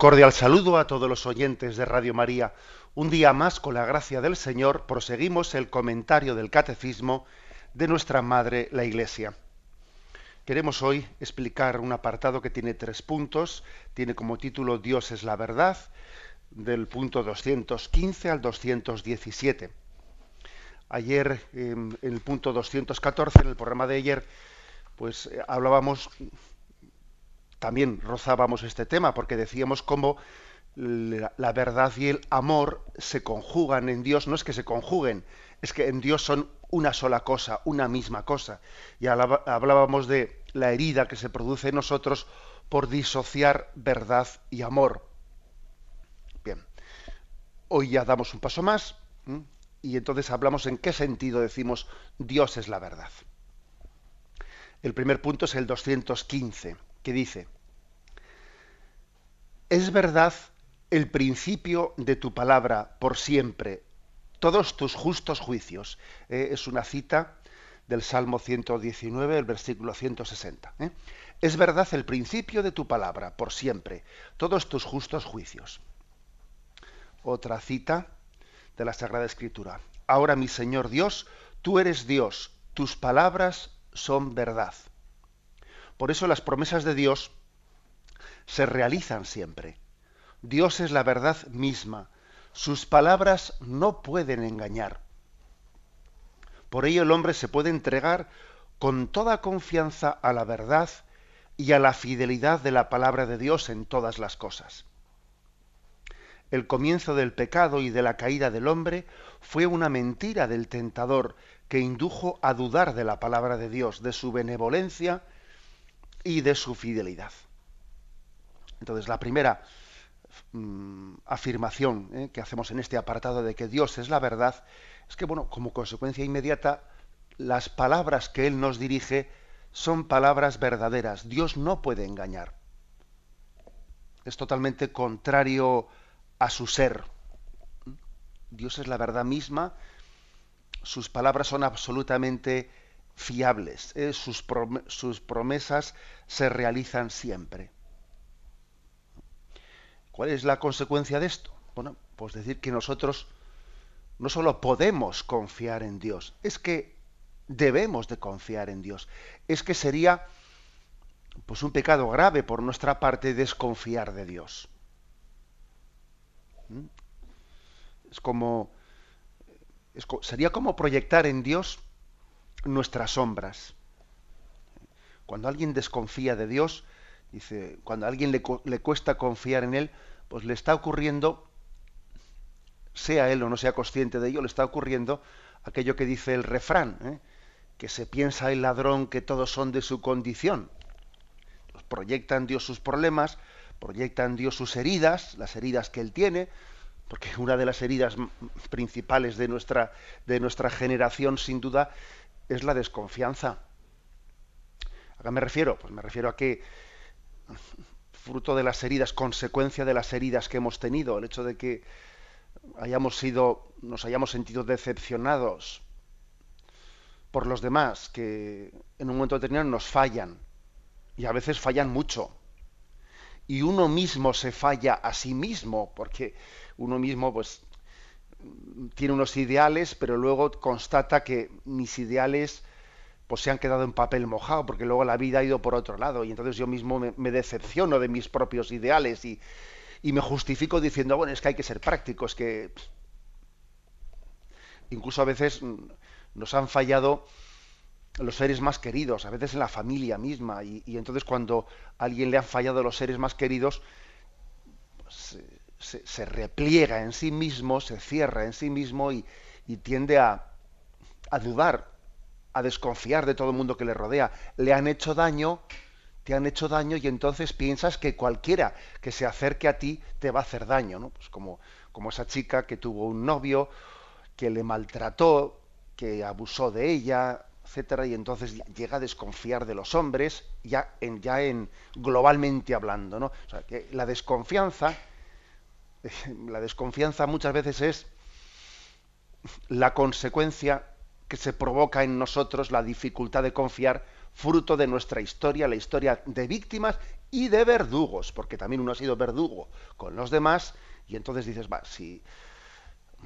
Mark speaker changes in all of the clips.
Speaker 1: Cordial saludo a todos los oyentes de Radio María. Un día más, con la gracia del Señor, proseguimos el comentario del Catecismo de nuestra Madre, la Iglesia. Queremos hoy explicar un apartado que tiene tres puntos. Tiene como título Dios es la verdad, del punto 215 al 217. Ayer, en el punto 214, en el programa de ayer, pues eh, hablábamos también rozábamos este tema porque decíamos cómo la, verdad y el amor se conjugan en Dios, no es que se conjuguen, es que en Dios son una sola cosa, una misma cosa. Y hablábamos de la herida que se produce en nosotros por disociar verdad y amor. Bien, hoy ya damos un paso más y entonces hablamos en qué sentido decimos Dios es la verdad. El primer punto es el 215 que dice, es verdad el principio de tu palabra por siempre, todos tus justos juicios. Eh, es una cita del Salmo 119, el versículo 160. ¿eh? Es verdad el principio de tu palabra por siempre, todos tus justos juicios. Otra cita de la Sagrada Escritura. Ahora mi Señor Dios, tú eres Dios, tus palabras son verdad. Por eso las promesas de Dios se realizan siempre. Dios es la verdad misma. Sus palabras no pueden engañar. Por ello el hombre se puede entregar con toda confianza a la verdad y a la fidelidad de la palabra de Dios en todas las cosas. El comienzo del pecado y de la caída del hombre fue una mentira del tentador que indujo a dudar de la palabra de Dios, de su benevolencia y de su fidelidad. Entonces, la primera mm, afirmación eh, que hacemos en este apartado de que Dios es la verdad es que, bueno, como consecuencia inmediata, las palabras que Él nos dirige son palabras verdaderas. Dios no puede engañar. Es totalmente contrario a su ser. Dios es la verdad misma. Sus palabras son absolutamente fiables, ¿eh? sus, promesas se realizan siempre. ¿Cuál es la consecuencia de esto? Bueno, pues decir que nosotros no solo podemos confiar en Dios, es que debemos de confiar en Dios. Es que sería pues un pecado grave por nuestra parte desconfiar de Dios. ¿Mm? Es como sería como proyectar en Dios nuestras sombras. Cuando alguien desconfía de Dios, dice, cuando a alguien le, cuesta confiar en Él, pues le está ocurriendo, sea él o no sea consciente de ello, le está ocurriendo aquello que dice el refrán, ¿eh? que se piensa el ladrón que todos son de su condición. Pues proyecta en Dios sus problemas, proyecta en Dios sus heridas, las heridas que él tiene, porque una de las heridas principales de nuestra, de nuestra generación, sin duda, es la desconfianza. ¿A qué me refiero? Pues me refiero a que fruto de las heridas, consecuencia de las heridas que hemos tenido, el hecho de que hayamos sido, nos hayamos sentido decepcionados por los demás, que en un momento determinado nos fallan, y a veces fallan mucho. Y uno mismo se falla a sí mismo, porque uno mismo pues tiene unos ideales, pero luego constata que mis ideales pues se han quedado en papel mojado, porque luego la vida ha ido por otro lado, y entonces yo mismo me, decepciono de mis propios ideales y, me justifico diciendo, bueno, es que hay que ser práctico, es que incluso a veces nos han fallado los seres más queridos, a veces en la familia misma, y, entonces cuando a alguien le han fallado los seres más queridos, se, repliega en sí mismo, se cierra en sí mismo y, tiende a, a dudar a desconfiar de todo el mundo que le rodea. Le han hecho daño, te han hecho daño y entonces piensas que cualquiera que se acerque a ti te va a hacer daño, ¿no? Pues como, como esa chica que tuvo un novio que le maltrató, que abusó de ella, etcétera, y entonces llega a desconfiar de los hombres, ya en, ya en globalmente hablando, ¿no? O sea, que la desconfianza, la desconfianza muchas veces es la consecuencia que se provoca en nosotros la dificultad de confiar, fruto de nuestra historia, la historia de víctimas y de verdugos, porque también uno ha sido verdugo con los demás, y entonces dices, va, si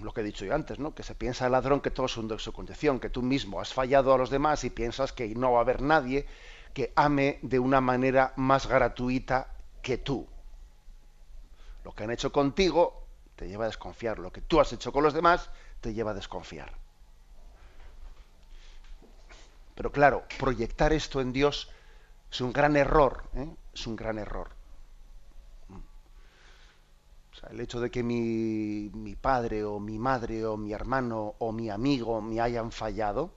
Speaker 1: lo que he dicho yo antes, ¿no? Que se piensa el ladrón que todo es un de su condición, que tú mismo has fallado a los demás y piensas que no va a haber nadie que ame de una manera más gratuita que tú. Lo que han hecho contigo te lleva a desconfiar. Lo que tú has hecho con los demás te lleva a desconfiar. Pero claro, proyectar esto en Dios es un gran error, ¿eh? es un gran error el hecho de que mi, mi, padre o mi madre o mi hermano o mi amigo me hayan fallado,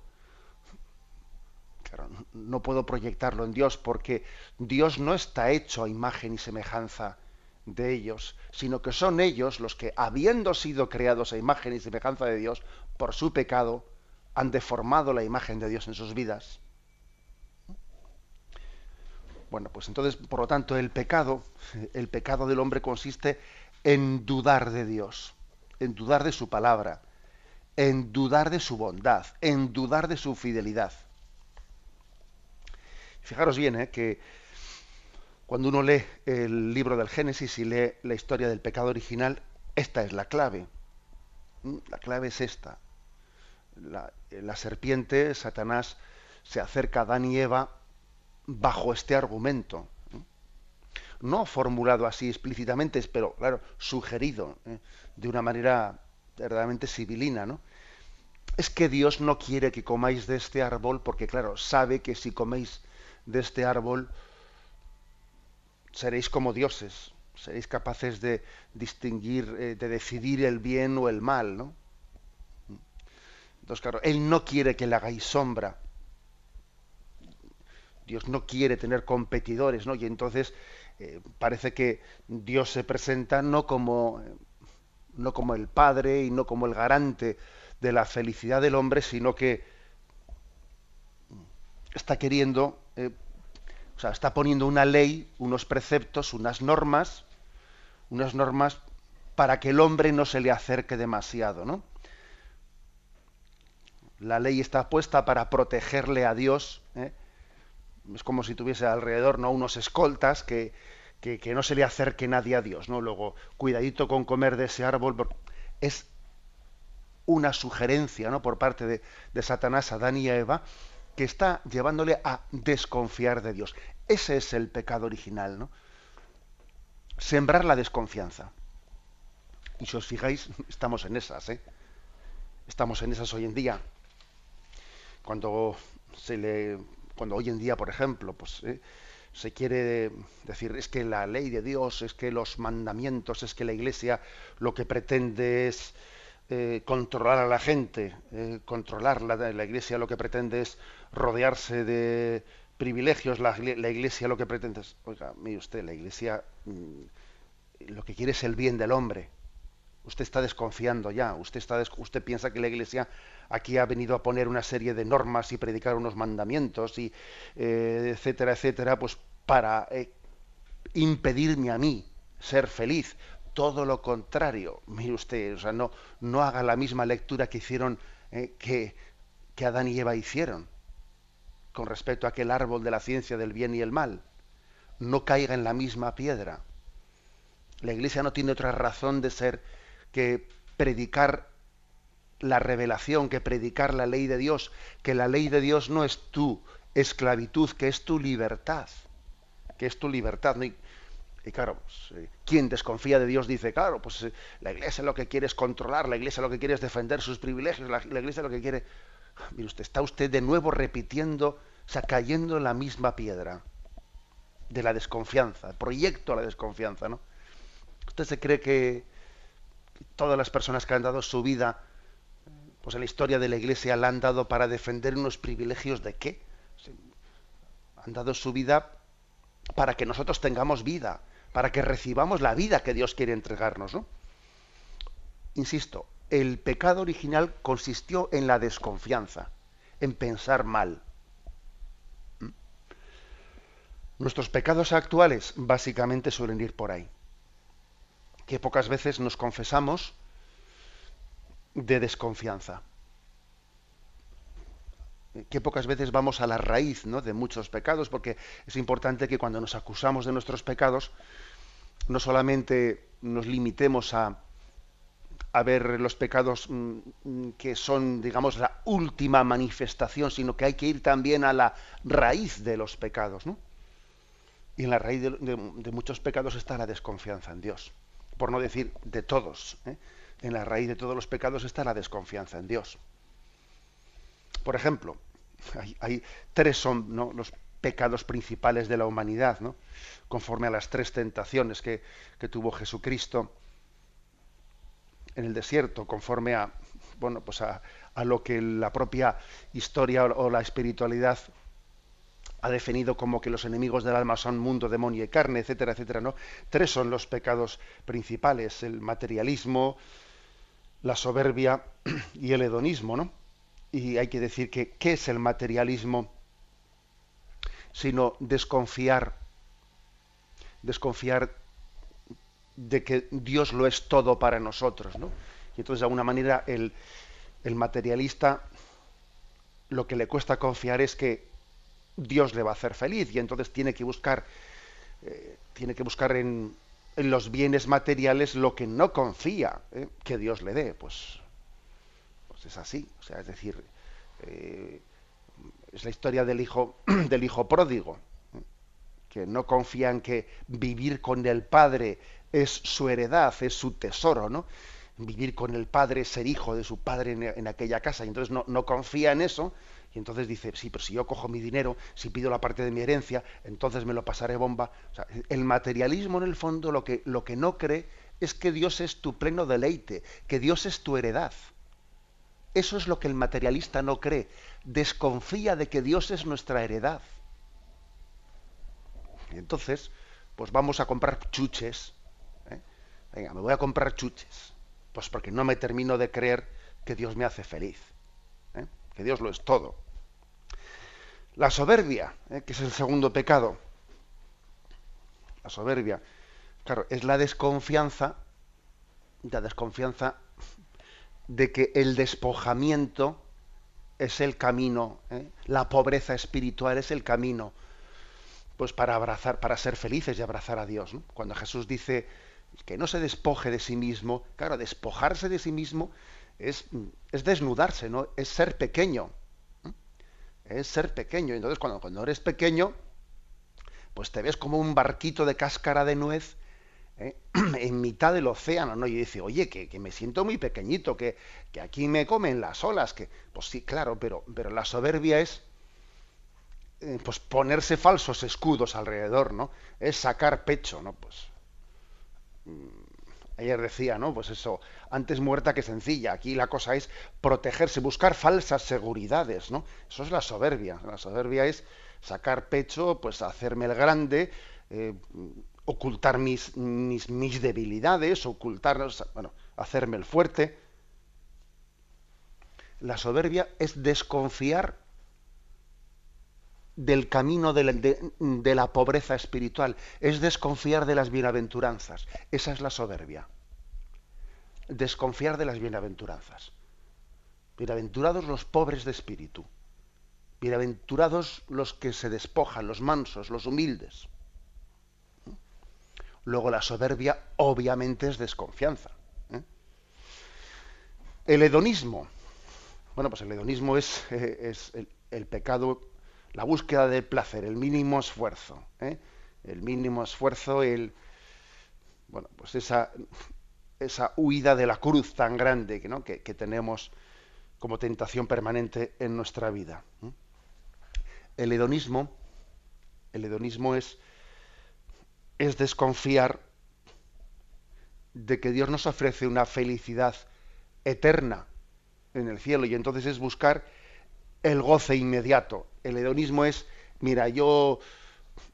Speaker 1: claro, no puedo proyectarlo en Dios porque Dios no está hecho a imagen y semejanza de ellos, sino que son ellos los que, habiendo sido creados a imagen y semejanza de Dios, por su pecado, han deformado la imagen de Dios en sus vidas. Bueno, pues entonces, por lo tanto, el pecado, el pecado del hombre consiste en dudar de Dios, en dudar de su palabra, en dudar de su bondad, en dudar de su fidelidad. Fijaros bien ¿eh? que cuando uno lee el libro del Génesis y lee la historia del pecado original, esta es la clave. ¿Mm? La clave es esta. La, serpiente, Satanás, se acerca a Adán y Eva bajo este argumento no formulado así explícitamente, pero claro, sugerido ¿eh? de una manera verdaderamente civilina, ¿no? Es que Dios no quiere que comáis de este árbol porque, claro, sabe que si coméis de este árbol seréis como dioses, seréis capaces de distinguir, eh, de decidir el bien o el mal, ¿no? Entonces, claro, Él no quiere que le hagáis sombra. Dios no quiere tener competidores, ¿no? Y entonces eh, parece que Dios se presenta no como, no como el Padre y no como el garante de la felicidad del hombre, sino que está queriendo, eh, o sea, está poniendo una ley, unos preceptos, unas normas, unas normas para que el hombre no se le acerque demasiado, ¿no? La ley está puesta para protegerle a Dios, ¿eh? es como si tuviese alrededor no unos escoltas que, que, no se le acerque nadie a Dios, ¿no? Luego, cuidadito con comer de ese árbol, es una sugerencia, ¿no? Por parte de, de Satanás a Adán y Eva, que está llevándole a desconfiar de Dios. Ese es el pecado original, ¿no? Sembrar la desconfianza. Y si os fijáis, estamos en esas, ¿eh? Estamos en esas hoy en día. Cuando se le cuando hoy en día, por ejemplo, pues eh, se quiere decir es que la ley de Dios, es que los mandamientos, es que la Iglesia lo que pretende es eh, controlar a la gente, eh, controlar la, la, Iglesia lo que pretende es rodearse de privilegios, la, Iglesia lo que pretende es, oiga, mire usted, la Iglesia mm, lo que quiere es el bien del hombre. Usted está desconfiando ya, usted, está usted piensa que la Iglesia aquí ha venido a poner una serie de normas y predicar unos mandamientos y eh, etcétera, etcétera, pues para impedirme a mí ser feliz. Todo lo contrario, mire usted, o sea, no, no haga la misma lectura que hicieron, eh, que, que Adán y Eva hicieron con respecto a aquel árbol de la ciencia del bien y el mal. No caiga en la misma piedra. La Iglesia no tiene otra razón de ser que predicar la revelación, que predicar la ley de Dios, que la ley de Dios no es tu esclavitud, que es tu libertad, que es tu libertad. Claro, pues, eh, quien desconfía de Dios dice, claro, pues eh, la iglesia lo que quiere es controlar, la iglesia lo que quiere es defender sus privilegios, la, iglesia lo que quiere... Mire usted, está usted de nuevo repitiendo, o sea, cayendo en la misma piedra de la desconfianza, proyecto a la desconfianza, ¿no? ¿Usted se cree que todas las personas que han dado su vida pues en la historia de la Iglesia la han dado para defender unos privilegios de qué? Han dado su vida para que nosotros tengamos vida, para que recibamos la vida que Dios quiere entregarnos. ¿no? Insisto, el pecado original consistió en la desconfianza, en pensar mal. ¿Mm? Nuestros pecados actuales básicamente suelen ir por ahí, que pocas veces nos confesamos de desconfianza que pocas veces vamos a la raíz ¿no? de muchos pecados, porque es importante que cuando nos acusamos de nuestros pecados, no solamente nos limitemos a, a ver los pecados mm, mm, que son, digamos, la última manifestación, sino que hay que ir también a la raíz de los pecados. ¿no? Y en la raíz de, muchos pecados está la desconfianza en Dios, por no decir de todos. ¿eh? En la raíz de todos los pecados está la desconfianza en Dios. Por ejemplo, hay, tres son los pecados principales de la humanidad, ¿no? conforme a las tres tentaciones que, tuvo Jesucristo en el desierto, conforme a, bueno, pues a, lo que la propia historia o, la espiritualidad ha definido como que los enemigos del alma son mundo, demonio y carne, etcétera, etcétera, ¿no? Tres son los pecados principales, el materialismo, la soberbia y el hedonismo, ¿no? Y hay que decir que qué es el materialismo sino desconfiar desconfiar de que Dios lo es todo para nosotros ¿no? y entonces de alguna manera el, el materialista lo que le cuesta confiar es que Dios le va a hacer feliz y entonces tiene que buscar eh, tiene que buscar en, en, los bienes materiales lo que no confía ¿eh? que Dios le dé pues es así. O sea, es decir, eh, es la historia del hijo, del hijo pródigo, que no confía en que vivir con el padre es su heredad, es su tesoro, ¿no? Vivir con el padre, ser hijo de su padre en, aquella casa. Y entonces no, no, confía en eso. Y entonces dice, sí, pero si yo cojo mi dinero, si pido la parte de mi herencia, entonces me lo pasaré bomba. El materialismo en el fondo lo que, lo que no cree es que Dios es tu pleno deleite, que Dios es tu heredad. Eso es lo que el materialista no cree. Desconfía de que Dios es nuestra heredad. Y entonces, pues vamos a comprar chuches. ¿eh? Venga, me voy a comprar chuches. Pues porque no me termino de creer que Dios me hace feliz. ¿eh? Que Dios lo es todo. La soberbia, ¿eh? que es el segundo pecado. La soberbia, claro, es la desconfianza, la desconfianza de que el despojamiento es el camino, ¿eh? la pobreza espiritual es el camino, pues para abrazar, para ser felices y abrazar a Dios. Cuando Jesús dice que no se despoje de sí mismo, claro, despojarse de sí mismo es, es desnudarse, ¿no? Es ser pequeño. Es ser pequeño. Entonces, cuando, cuando eres pequeño, pues te ves como un barquito de cáscara de nuez ¿eh? en mitad del océano, ¿no? Y dice, oye, que, me siento muy pequeñito, que, que, aquí me comen las olas, que, pues sí, claro, pero, pero la soberbia es eh, pues ponerse falsos escudos alrededor, ¿no? Es sacar pecho, ¿no? Pues mm, ayer decía, ¿no? Pues eso, antes muerta que sencilla. Aquí la cosa es protegerse, buscar falsas seguridades, ¿no? Eso es la soberbia. La soberbia es sacar pecho, pues hacerme el grande, eh, ocultar mis, mis, debilidades, ocultar, bueno, hacerme el fuerte. La soberbia es desconfiar del camino de la, pobreza espiritual, es desconfiar de las bienaventuranzas. Esa es la soberbia. Desconfiar de las bienaventuranzas. Bienaventurados los pobres de espíritu. Bienaventurados los que se despojan, los mansos, los humildes. Luego la soberbia obviamente es desconfianza. ¿eh? El hedonismo. Bueno, pues el hedonismo es, eh, es el, pecado, la búsqueda del placer, el mínimo esfuerzo. ¿eh? El mínimo esfuerzo, el. Bueno, pues esa, esa huida de la cruz tan grande ¿no? que, que, tenemos como tentación permanente en nuestra vida. El hedonismo, el hedonismo es es desconfiar de que Dios nos ofrece una felicidad eterna en el cielo y entonces es buscar el goce inmediato. El hedonismo es, mira, yo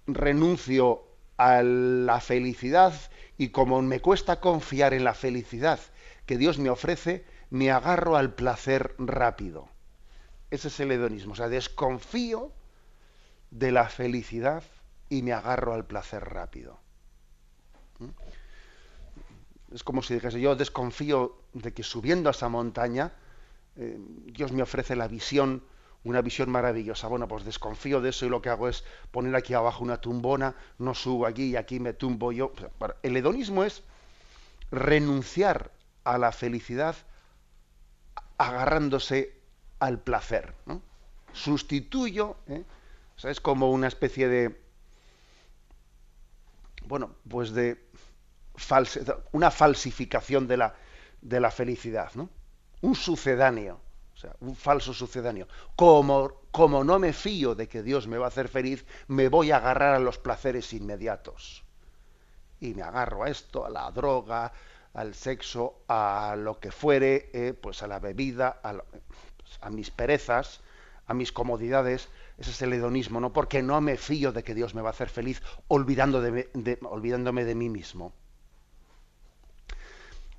Speaker 1: renuncio a la felicidad y como me cuesta confiar en la felicidad que Dios me ofrece, me agarro al placer rápido. Ese es el hedonismo. O sea, desconfío de la felicidad y me agarro al placer rápido. ¿Mm? Es como si dijese, yo desconfío de que subiendo a esa montaña, eh, Dios me ofrece la visión, una visión maravillosa. Bueno, pues desconfío de eso y lo que hago es poner aquí abajo una tumbona, no subo aquí y aquí me tumbo yo. El hedonismo es renunciar a la felicidad agarrándose al placer. Sustituyo, ¿eh? es como una especie de, bueno, pues de una falsificación de la, de la felicidad, ¿no? Un sucedáneo, o sea, un falso sucedáneo. Como, como no me fío de que Dios me va a hacer feliz, me voy a agarrar a los placeres inmediatos. Y me agarro a esto, a la droga, al sexo, a lo que fuere, eh, pues a la bebida, a, a, mis perezas, a mis comodidades. Ese es el hedonismo, ¿no? Porque no me fío de que Dios me va a hacer feliz olvidando de, olvidándome de mí mismo.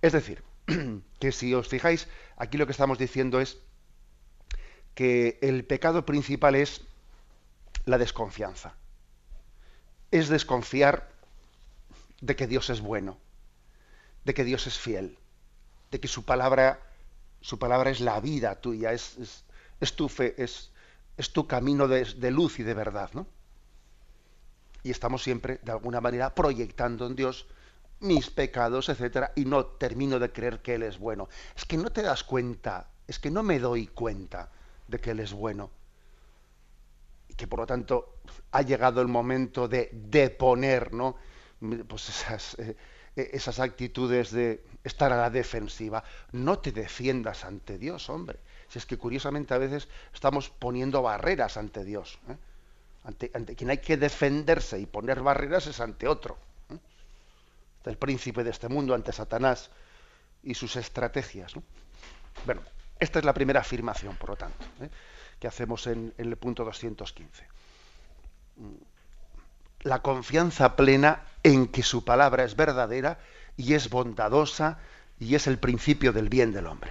Speaker 1: Es decir, que si os fijáis, aquí lo que estamos diciendo es que el pecado principal es la desconfianza. Es desconfiar de que Dios es bueno de que Dios es fiel, de que su palabra, su palabra es la vida tuya, es, es, tu fe, es, es tu camino de, luz y de verdad, ¿no? Y estamos siempre, de alguna manera, proyectando en Dios mis pecados, etcétera, y no termino de creer que Él es bueno. Es que no te das cuenta, es que no me doy cuenta de que Él es bueno. Y que por lo tanto ha llegado el momento de deponer, ¿no? Pues esas. Eh, esas actitudes de estar a la defensiva. No te defiendas ante Dios, hombre. Si es que curiosamente a veces estamos poniendo barreras ante Dios. ¿eh? Ante, quien hay que defenderse y poner barreras es ante otro. ¿eh? El príncipe de este mundo, ante Satanás y sus estrategias. Bueno, esta es la primera afirmación, por lo tanto, ¿eh? que hacemos en, en el punto 215 la confianza plena en que su palabra es verdadera y es bondadosa y es el principio del bien del hombre.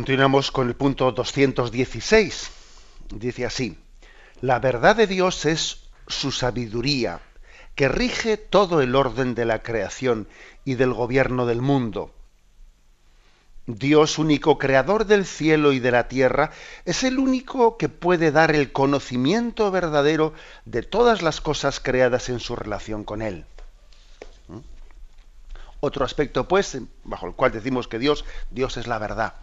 Speaker 1: Continuamos con el punto 216. Dice así, la verdad de Dios es su sabiduría, que rige todo el orden de la creación y del gobierno del mundo. Dios, único creador del cielo y de la tierra, es el único que puede dar el conocimiento verdadero de todas las cosas creadas en su relación con Él. ¿Mm? Otro aspecto, pues, bajo el cual decimos que Dios, Dios es la verdad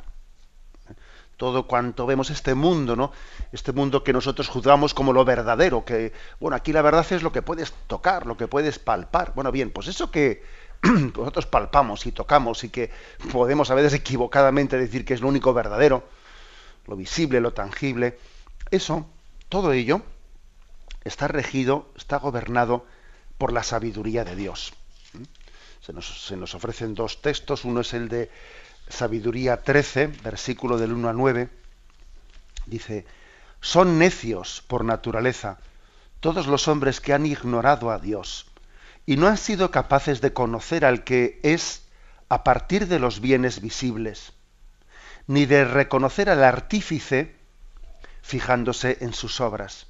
Speaker 1: todo cuanto vemos este mundo, ¿no? Este mundo que nosotros juzgamos como lo verdadero, que, bueno, aquí la verdad es lo que puedes tocar, lo que puedes palpar. Bueno, bien, pues eso que nosotros palpamos y tocamos y que podemos a veces equivocadamente decir que es lo único verdadero, lo visible, lo tangible, eso, todo ello, está regido, está gobernado por la sabiduría de Dios. ¿Mm? Se nos, se nos ofrecen dos textos, uno es el de Sabiduría 13, versículo del 1 a 9, dice, son necios por naturaleza todos los hombres que han ignorado a Dios y no han sido capaces de conocer al que es a partir de los bienes visibles, ni de reconocer al artífice fijándose en sus obras,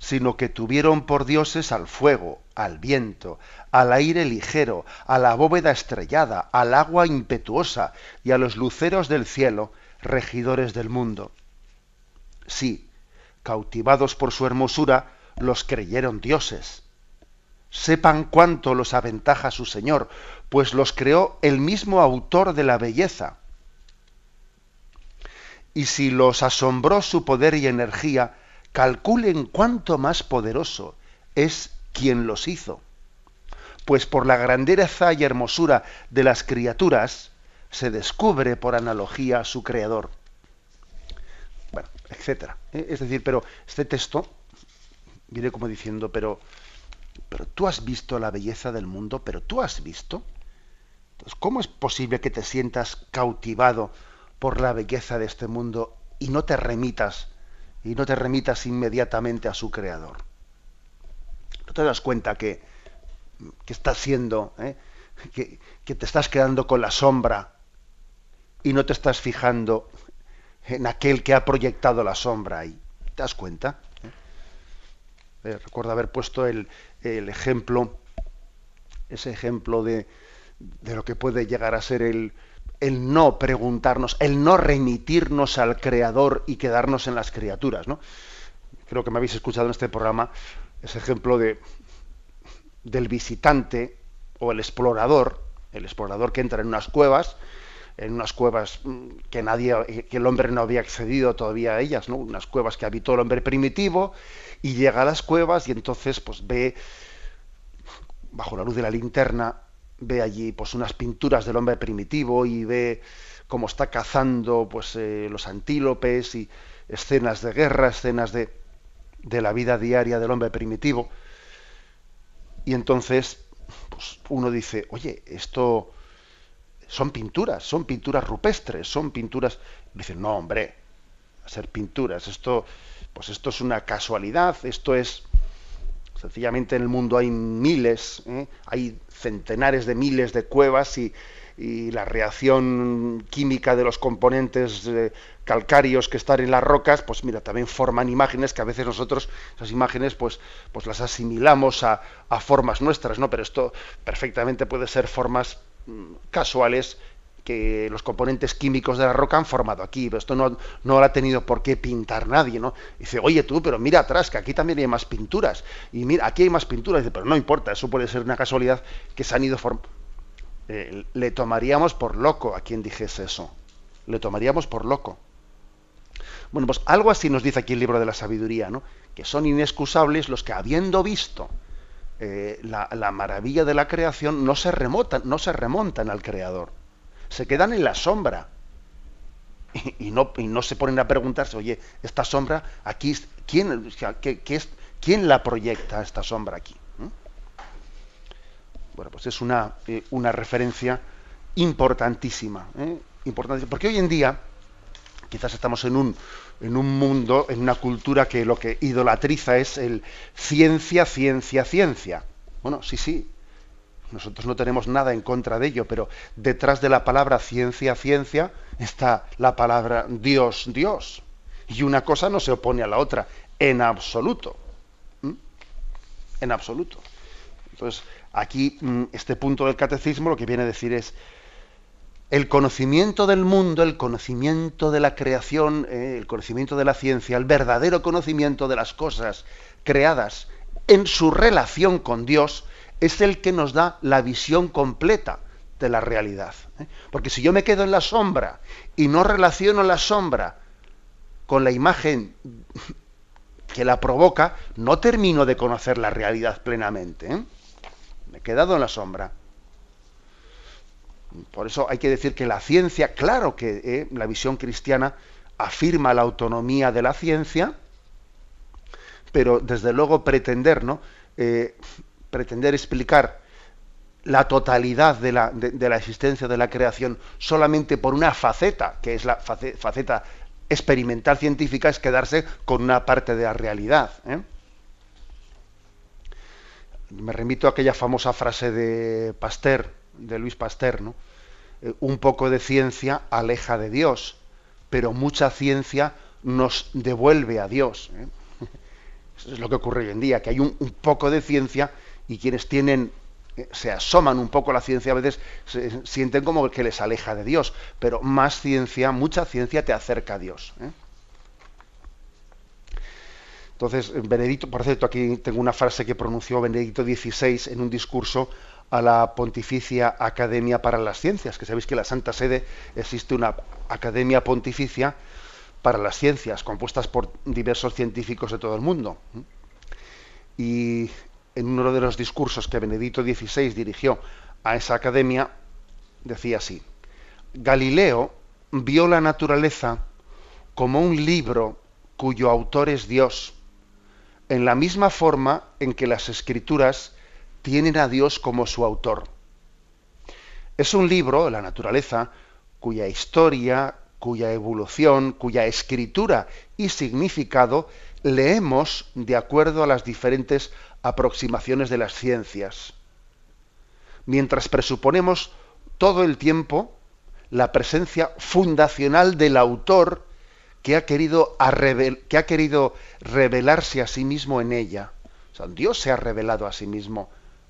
Speaker 1: sino que tuvieron por dioses al fuego, al viento, al aire ligero, a la bóveda estrellada, al agua impetuosa y a los luceros del cielo, regidores del mundo. Sí, cautivados por su hermosura, los creyeron dioses. Sepan cuánto los aventaja su Señor, pues los creó el mismo autor de la belleza. Y si los asombró su poder y energía, calculen cuánto más poderoso es quien los hizo. Pues por la grandeza y hermosura de las criaturas se descubre por analogía su creador. Bueno, etcétera. ¿eh? Es decir, pero este texto viene como diciendo, pero, pero tú has visto la belleza del mundo, pero tú has visto. Entonces, ¿cómo es posible que te sientas cautivado por la belleza de este mundo y no te remitas y no te remitas inmediatamente a su creador? ¿No te das cuenta que, que estás siendo, eh? que, que te estás quedando con la sombra y no te estás fijando en aquel que ha proyectado la sombra ahí? ¿Te das cuenta? Eh, recuerdo haber puesto el, ejemplo, ese ejemplo de, de, lo que puede llegar a ser el, el, no preguntarnos, el no remitirnos al Creador y quedarnos en las criaturas. ¿no? Creo que me habéis escuchado en este programa ese ejemplo de, del visitante o el explorador, el explorador que entra en unas cuevas, en unas cuevas mm, que nadie, que el hombre no había accedido todavía a ellas, ¿no? unas cuevas que habitó el hombre primitivo, y llega a las cuevas y entonces pues ve bajo la luz de la linterna ve allí pues unas pinturas del hombre primitivo y ve cómo está cazando pues eh, los antílopes y escenas de guerra, escenas de, de la vida diaria del hombre primitivo. Y entonces pues, uno dice, oye, esto son pinturas, son pinturas rupestres, son pinturas. Y dicen, no, hombre, a ser pinturas, esto pues esto es una casualidad, esto es sencillamente en el mundo hay miles, ¿eh? hay centenares de miles de cuevas y, la reacción química de los componentes eh, calcáreos que están en las rocas, pues mira, también forman imágenes que a veces nosotros esas imágenes pues, pues las asimilamos a, a formas nuestras, ¿no? Pero esto perfectamente puede ser formas mm, casuales que los componentes químicos de la roca han formado aquí, pero esto no, no ha tenido por qué pintar nadie, ¿no? dice, oye tú, pero mira atrás, que aquí también hay más pinturas, y mira, aquí hay más pinturas, dice, pero no importa, eso puede ser una casualidad que se han ido formando. Eh, le tomaríamos por loco a quien dijese eso, le tomaríamos por loco. Bueno, pues algo así nos dice aquí el libro de la sabiduría, ¿no? Que son inexcusables los que habiendo visto eh, la, la, maravilla de la creación no se remontan, no se remontan al creador se quedan en la sombra. Y, no, no, se ponen a preguntarse, oye, esta sombra aquí, ¿quién, es, ¿quién la proyecta esta sombra aquí? Bueno, pues es una, eh, una referencia importantísima, ¿eh? importantísima, porque hoy en día quizás estamos en un, en un mundo, en una cultura que lo que idolatriza es el ciencia, ciencia, ciencia. Bueno, sí, sí, nosotros no tenemos nada en contra de ello, pero detrás de la palabra ciencia, ciencia, está la palabra Dios, Dios. Y una cosa no se opone a la otra, en absoluto. ¿Mm? En absoluto. Entonces, aquí, mm, este punto del catecismo lo que viene a decir es, el conocimiento del mundo, el conocimiento de la creación, eh, el conocimiento de la ciencia, el verdadero conocimiento de las cosas creadas en su relación con Dios, es el que nos da la visión completa de la realidad. ¿eh? Porque si yo me quedo en la sombra y no relaciono la sombra con la imagen que la provoca, no termino de conocer la realidad plenamente. ¿eh? Me he quedado en la sombra. Por eso hay que decir que la ciencia, claro que ¿eh? la visión cristiana afirma la autonomía de la ciencia, pero desde luego pretender ¿no? Pretender explicar la totalidad de la, de, la, existencia de la creación solamente por una faceta, que es la faceta experimental científica, es quedarse con una parte de la realidad. ¿eh? Me remito a aquella famosa frase de Pasteur, de Luis Pasteur, ¿no? Eh, un poco de ciencia aleja de Dios, pero mucha ciencia nos devuelve a Dios. ¿eh? Eso es lo que ocurre hoy en día, que hay un, poco de ciencia y quienes tienen eh, se asoman un poco a la ciencia a veces se, sienten como que les aleja de Dios, pero más ciencia, mucha ciencia te acerca a Dios. ¿eh? Entonces, Benedicto, por cierto, aquí tengo una frase que pronunció Benedicto XVI en un discurso a la Pontificia Academia para las Ciencias, que sabéis que en la Santa Sede existe una Academia Pontificia para las Ciencias, compuestas por diversos científicos de todo el mundo. Y en uno de los discursos que Benedicto XVI dirigió a esa academia, decía así, Galileo vio la naturaleza como un libro cuyo autor es Dios en la misma forma en que las escrituras tienen a Dios como su autor. Es un libro, la naturaleza, cuya historia, cuya evolución, cuya escritura y significado leemos de acuerdo a las diferentes aproximaciones de las ciencias. Mientras presuponemos todo el tiempo la presencia fundacional del autor que ha querido, que ha querido revelarse a sí mismo en ella. O sea, Dios se ha revelado a sí mismo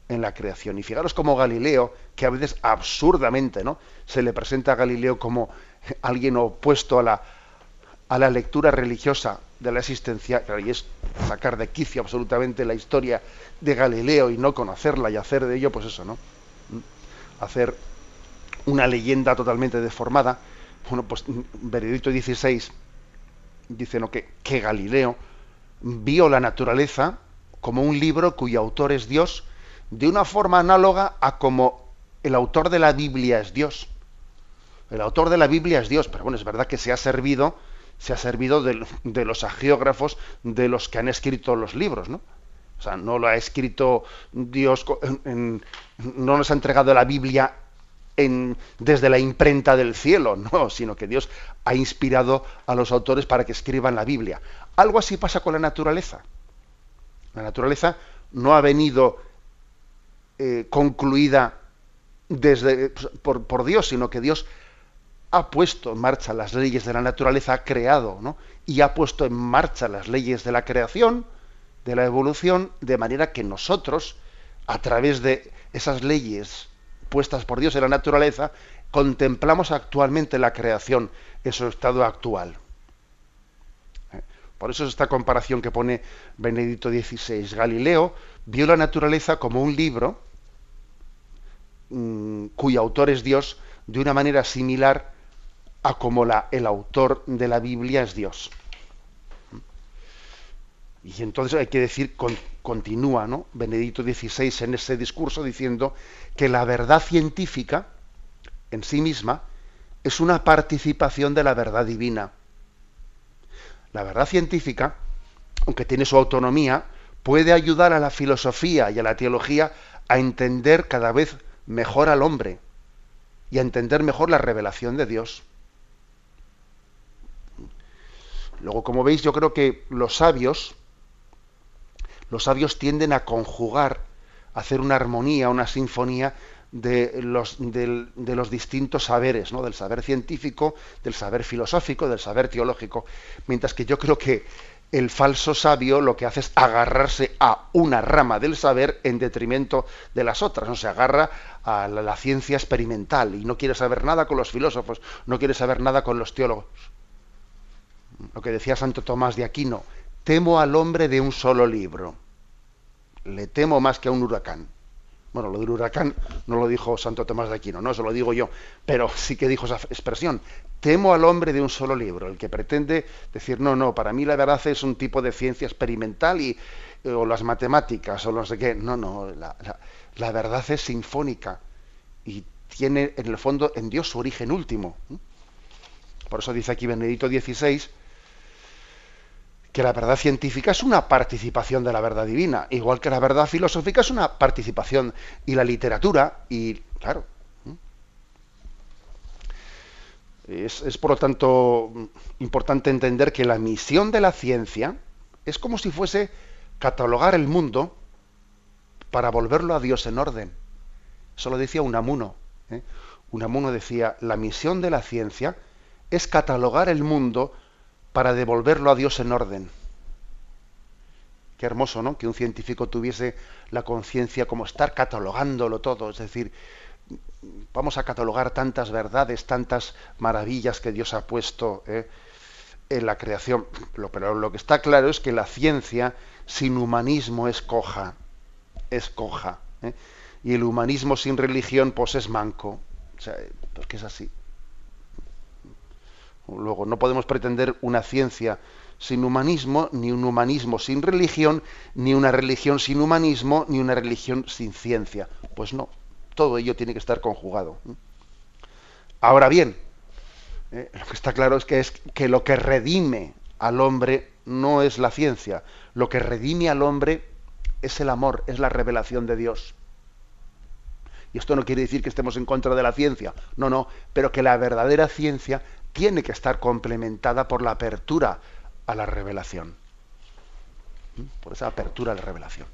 Speaker 1: en la creación. Y fijaros como Galileo, que a veces absurdamente ¿no? se le presenta a Galileo como alguien opuesto a la, a la lectura religiosa de la existencia, y es sacar de quicio absolutamente la historia de Galileo y no conocerla y hacer de ello, pues eso, ¿no? Hacer una leyenda totalmente deformada. Bueno, pues Benedicto XVI dice que, que Galileo vio la naturaleza como un libro cuyo autor es Dios, de una forma análoga a como el autor de la Biblia es Dios. El autor de la Biblia es Dios, pero bueno, es verdad que se ha servido, se ha servido de, los agiógrafos de los que han escrito los libros, ¿no? O sea, no lo ha escrito Dios, no nos ha entregado la Biblia desde la imprenta del cielo, no, sino que Dios ha inspirado a los autores para que escriban la Biblia. Algo así pasa con la naturaleza. La naturaleza no ha venido eh, concluida desde, por, por, Dios, sino que Dios ha puesto en marcha las leyes de la naturaleza, ha creado, ¿no? y ha puesto en marcha las leyes de la creación, de la evolución, de manera que nosotros, a través de esas leyes puestas por Dios en la naturaleza, contemplamos actualmente la creación en su estado actual. ¿Eh? Por eso es esta comparación que pone Benedicto XVI. Galileo vio la naturaleza como un libro mm, cuyo autor es Dios de una manera similar a como la, el autor de la Biblia es Dios. Y entonces hay que decir, continúa ¿no? Benedicto XVI en ese discurso diciendo que la verdad científica en sí misma es una participación de la verdad divina. La verdad científica, aunque tiene su autonomía, puede ayudar a la filosofía y a la teología a entender cada vez mejor al hombre y a entender mejor la revelación de Dios. Luego, como veis, yo creo que los sabios, los sabios tienden a conjugar, a hacer una armonía, una sinfonía de los, distintos saberes, ¿no? del saber científico, del saber filosófico, del saber teológico, mientras que yo creo que el falso sabio lo que hace es agarrarse a una rama del saber en detrimento de las otras, no se agarra a la ciencia experimental y no quiere saber nada con los filósofos, no quiere saber nada con los teólogos. Lo que decía Santo Tomás de Aquino, temo al hombre de un solo libro, le temo más que a un huracán. Bueno, lo del huracán no lo dijo Santo Tomás de Aquino, no, eso lo digo yo, pero sí que dijo esa expresión. Temo al hombre de un solo libro, el que pretende decir, no, no, para mí la verdad es un tipo de ciencia experimental y, o las matemáticas o no sé qué. No, no, la, la, verdad es sinfónica y tiene en el fondo en Dios su origen último. Por eso dice aquí Benedicto XVI que la verdad científica es una participación de la verdad divina, igual que la verdad filosófica es una participación y la literatura, y claro. Es, por lo tanto importante entender que la misión de la ciencia es como si fuese catalogar el mundo para volverlo a Dios en orden. Eso lo decía Unamuno. ¿eh? Unamuno decía, la misión de la ciencia es catalogar el mundo para devolverlo a Dios en orden. Qué hermoso, ¿no? Que un científico tuviese la conciencia como estar catalogándolo todo, es decir, vamos a catalogar tantas verdades, tantas maravillas que Dios ha puesto ¿eh? en la creación. pero lo que está claro es que la ciencia sin humanismo es coja, es coja. ¿eh? Y el humanismo sin religión, pues es manco. O sea, pues que es así. Luego, no podemos pretender una ciencia sin humanismo, ni un humanismo sin religión, ni una religión sin humanismo, ni una religión sin ciencia. Pues no, todo ello tiene que estar conjugado. Ahora bien, eh, lo que está claro es que, es que lo que redime al hombre no es la ciencia, lo que redime al hombre es el amor, es la revelación de Dios. Y esto no quiere decir que estemos en contra de la ciencia, no, no, pero que la verdadera ciencia tiene que estar complementada por la apertura a la revelación. ¿Mm? Por esa apertura a la revelación.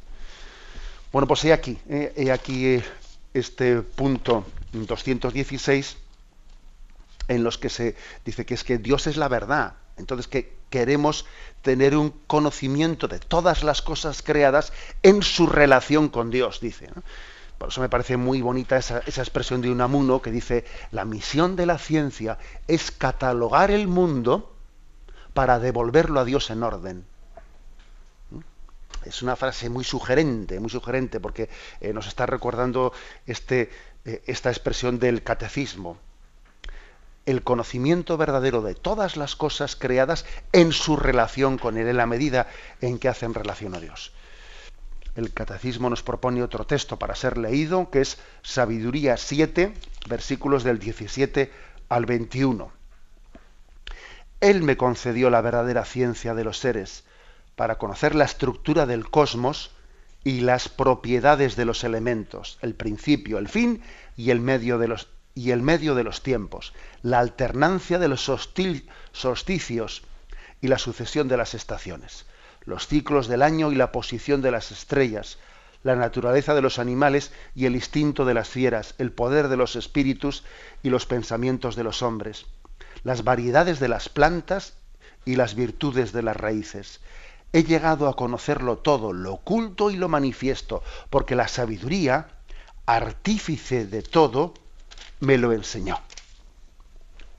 Speaker 1: Bueno, pues he aquí, he aquí eh, este punto 216 en los que se dice que es que Dios es la verdad. Entonces que queremos tener un conocimiento de todas las cosas creadas en su relación con Dios, dice. Por eso me parece muy bonita esa, expresión de Unamuno que dice, la misión de la ciencia es catalogar el mundo para devolverlo a Dios en orden. ¿Mm? Es una frase muy sugerente, muy sugerente, porque eh, nos está recordando este, eh, esta expresión del catecismo. El conocimiento verdadero de todas las cosas creadas en su relación con Él, en la medida en que hacen relación a Dios el catecismo nos propone otro texto para ser leído, que es Sabiduría 7, versículos del 17 al 21. Él me concedió la verdadera ciencia de los seres para conocer la estructura del cosmos y las propiedades de los elementos, el principio, el fin y el medio de los, y el medio de los tiempos, la alternancia de los solsticios y la sucesión de las estaciones los ciclos del año y la posición de las estrellas, la naturaleza de los animales y el instinto de las fieras, el poder de los espíritus y los pensamientos de los hombres, las variedades de las plantas y las virtudes de las raíces. He llegado a conocerlo todo, lo oculto y lo manifiesto, porque la sabiduría, artífice de todo, me lo enseñó.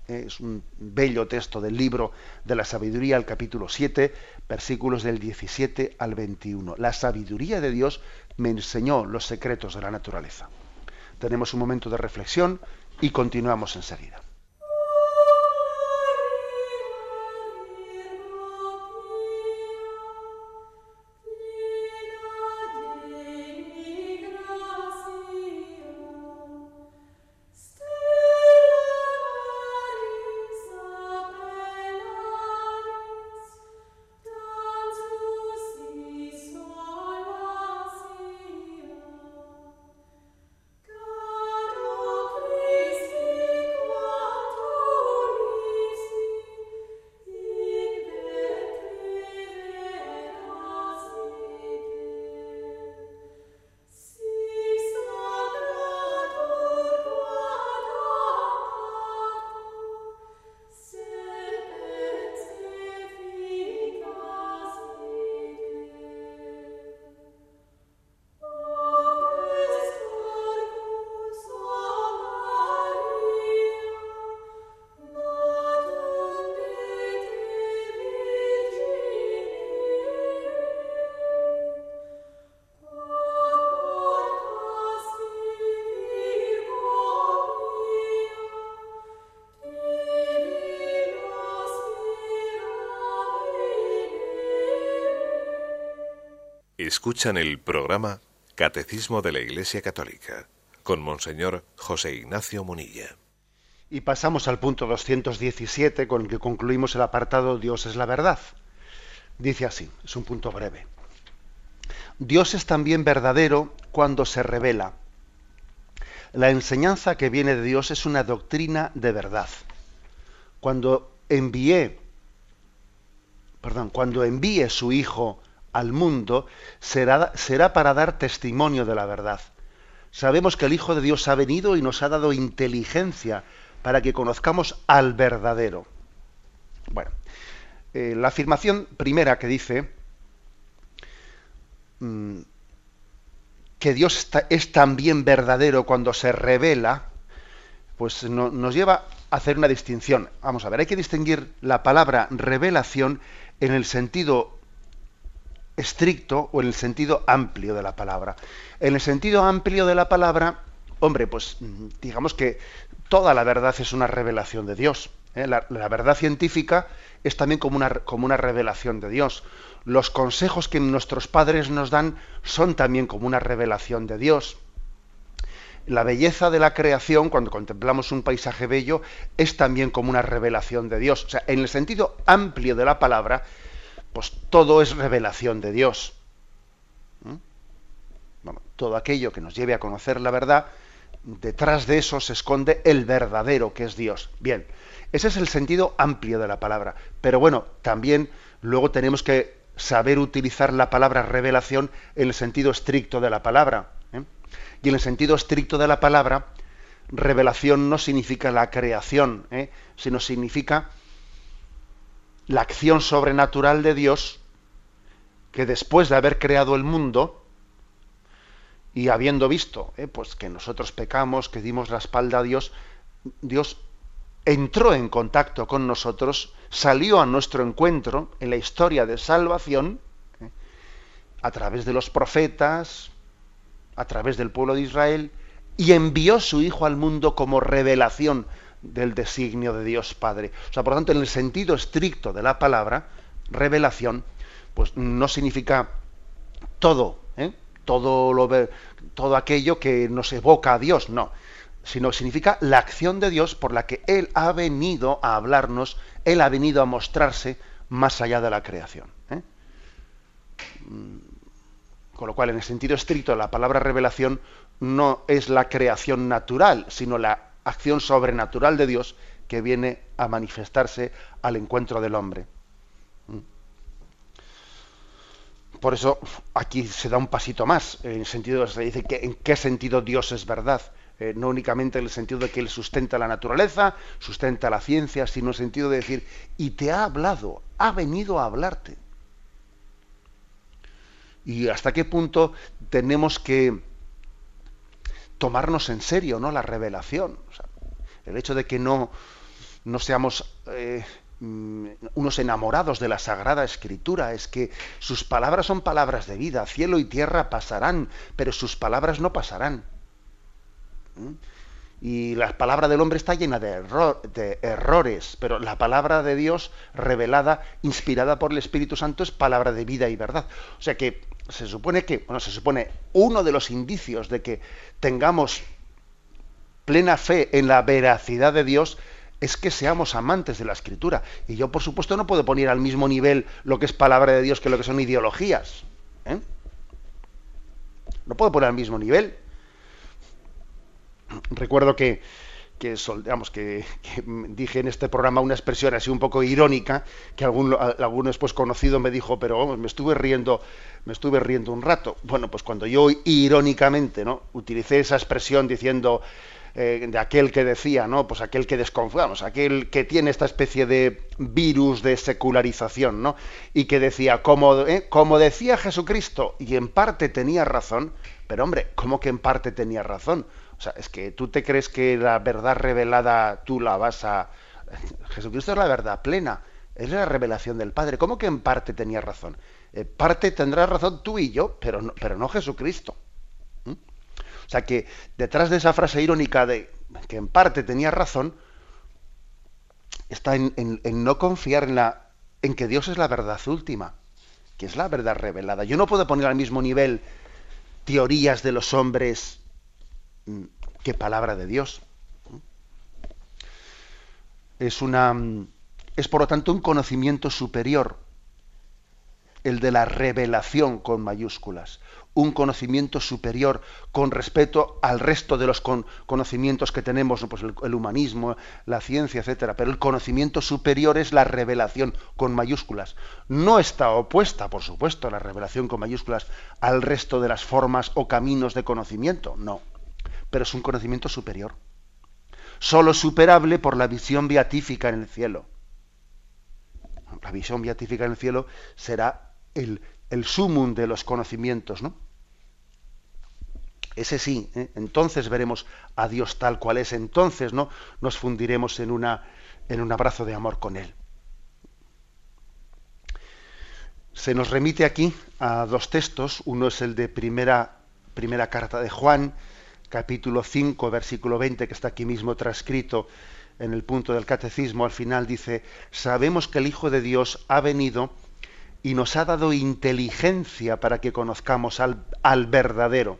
Speaker 1: Es un bello texto del libro de la sabiduría, el capítulo 7, versículos del 17 al 21. La sabiduría de Dios me enseñó los secretos de la naturaleza. Tenemos un momento de reflexión y continuamos enseguida.
Speaker 2: Escuchan el programa Catecismo de la Iglesia Católica con Monseñor José Ignacio Munilla.
Speaker 1: Y pasamos al punto 217 con el que concluimos el apartado Dios es la verdad. Dice así, es un punto breve. Dios es también verdadero cuando se revela. La enseñanza que viene de Dios es una doctrina de verdad. Cuando envié, perdón, cuando envíe su Hijo al mundo será, será para dar testimonio de la verdad. Sabemos que el Hijo de Dios ha venido y nos ha dado inteligencia para que conozcamos al verdadero. Bueno, Eh, la afirmación primera que dice mm, que Dios es también verdadero cuando se revela, pues nos lleva a hacer una distinción. Vamos a ver, hay que distinguir la palabra revelación en el sentido estricto o en el sentido amplio de la palabra. En el sentido amplio de la palabra, hombre, pues digamos que toda la verdad es una revelación de Dios. ¿eh? La, verdad científica es también como una, como una revelación de Dios. Los consejos que nuestros padres nos dan son también como una revelación de Dios. La belleza de la creación, cuando contemplamos un paisaje bello, es también como una revelación de Dios. O sea, en el sentido amplio de la palabra, pues todo es revelación de Dios. ¿Mm? todo aquello que nos lleve a conocer la verdad, detrás de eso se esconde el verdadero que es Dios. Bien, ese es el sentido amplio de la palabra. Pero bueno, también luego tenemos que saber utilizar la palabra revelación en el sentido estricto de la palabra. ¿eh? Y en el sentido estricto de la palabra, revelación no significa la creación, ¿eh? sino significa la acción sobrenatural de Dios que después de haber creado el mundo y habiendo visto ¿eh? pues que nosotros pecamos, que dimos la espalda a Dios, Dios entró en contacto con nosotros, salió a nuestro encuentro en la historia de salvación, ¿eh? a través de los profetas, a través del pueblo de Israel, y envió su Hijo al mundo como revelación del designio de Dios Padre. O sea, por lo tanto, en el sentido estricto de la palabra, revelación, pues no significa todo, ¿eh? todo, lo, todo aquello que nos evoca a Dios, no sino significa la acción de Dios por la que Él ha venido a hablarnos, Él ha venido a mostrarse más allá de la creación. ¿eh? Mm, con lo cual, en el sentido estricto, la palabra revelación no es la creación natural, sino la acción sobrenatural de Dios que viene a manifestarse al encuentro del hombre. Mm. Por eso aquí se da un pasito más, en el sentido se dice que en qué sentido Dios es verdad. Eh, no únicamente en el sentido de que Él sustenta la naturaleza, sustenta la ciencia, sino en el sentido de decir, y te ha hablado, ha venido a hablarte. Y hasta qué punto tenemos que tomarnos en serio ¿no? la revelación. el hecho de que no, no seamos eh, mm, unos enamorados de la Sagrada Escritura es que sus palabras son palabras de vida, cielo y tierra pasarán, pero sus palabras no pasarán. Y la palabra del hombre está llena de, errores, pero la palabra de Dios revelada, inspirada por el Espíritu Santo, es palabra de vida y verdad. O sea que se supone que, bueno, se supone uno de los indicios de que tengamos plena fe en la veracidad de Dios es que seamos amantes de la escritura. Y yo, por supuesto, no puedo poner al mismo nivel lo que es palabra de Dios que lo que son ideologías. ¿eh? No puedo poner al mismo nivel recuerdo que, que, dije en este programa una expresión así un poco irónica, que algún, algún después conocido me dijo, pero me estuve riendo, me estuve riendo un rato. Bueno, pues cuando yo irónicamente ¿no? utilicé esa expresión diciendo eh, de aquel que decía, ¿no? Pues aquel que desconfiamos, aquel que tiene esta especie de virus de secularización, ¿no? Y que decía, como, eh, como decía Jesucristo, y en parte tenía razón, pero hombre, ¿cómo que en parte tenía razón? O sea, es que tú te crees que la verdad revelada tú la vas a... Jesucristo es la verdad plena, es la revelación del Padre. ¿Cómo que en parte tenía razón? En parte tendrás razón tú y yo, pero no, pero no Jesucristo. ¿Mm? O sea que detrás de esa frase irónica de que en parte tenía razón, está en, en no confiar en, la, en que Dios es la verdad última, que es la verdad revelada. Yo no puedo poner al mismo nivel teorías de los hombres qué palabra de Dios. Es una es por lo tanto un conocimiento superior el de la revelación con mayúsculas, un conocimiento superior con respecto al resto de los conocimientos que tenemos, pues el, el, humanismo, la ciencia, etcétera. Pero el conocimiento superior es la revelación con mayúsculas. No está opuesta, por supuesto, la revelación con mayúsculas al resto de las formas o caminos de conocimiento. No pero es un conocimiento superior. Solo superable por la visión beatífica en el cielo. La visión beatífica en el cielo será el, el sumum de los conocimientos, ¿no? Ese sí, ¿eh? entonces veremos a Dios tal cual es, entonces ¿no? nos fundiremos en, una, en un abrazo de amor con Él. Se nos remite aquí a dos textos, uno es el de primera, primera carta de Juan, capítulo 5, versículo 20, que está aquí mismo transcrito en el punto del catecismo, al final dice, sabemos que el Hijo de Dios ha venido y nos ha dado inteligencia para que conozcamos al, verdadero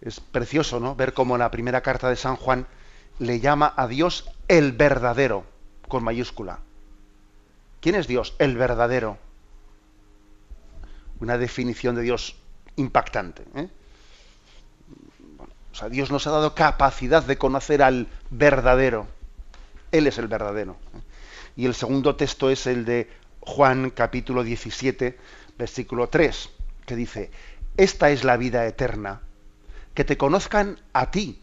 Speaker 1: es precioso, ¿no? Ver cómo la primera carta de San Juan le llama a Dios el verdadero, con mayúscula. ¿Quién es Dios? El verdadero. Una definición de Dios impactante. ¿eh? Dios nos ha dado capacidad de conocer al verdadero. Él es el verdadero. Y el segundo texto es el de Juan capítulo 17, versículo 3, que dice, esta es la vida eterna que te conozcan a ti,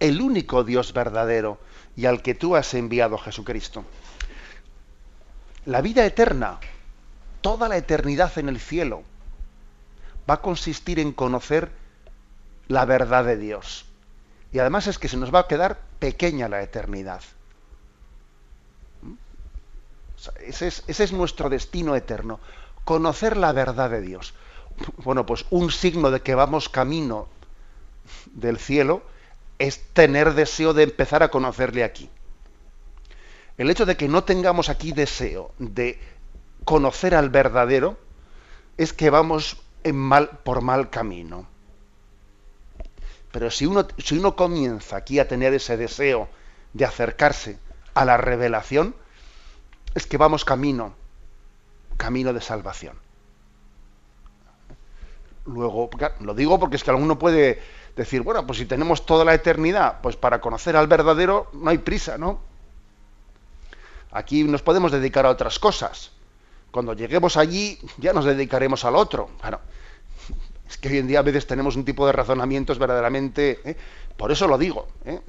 Speaker 1: el único Dios verdadero y al que tú has enviado Jesucristo. La vida eterna, toda la eternidad en el cielo, va a consistir en conocer la verdad de Dios. Y además es que se nos va a quedar pequeña la eternidad. ese, es, ese es nuestro destino eterno, conocer la verdad de Dios. Bueno, pues un signo de que vamos camino del cielo es tener deseo de empezar a conocerle aquí. El hecho de que no tengamos aquí deseo de conocer al verdadero es que vamos en mal, por mal camino. Pero si uno, si uno comienza aquí a tener ese deseo de acercarse a la revelación, es que vamos camino, camino de salvación. Luego, lo digo porque es que alguno puede decir, bueno, pues si tenemos toda la eternidad, pues para conocer al verdadero no hay prisa, ¿no? Aquí nos podemos dedicar a otras cosas. Cuando lleguemos allí ya nos dedicaremos al otro. Bueno, es que hoy en día a veces tenemos un tipo de razonamientos verdaderamente... ¿eh? Por eso lo digo. ¿eh?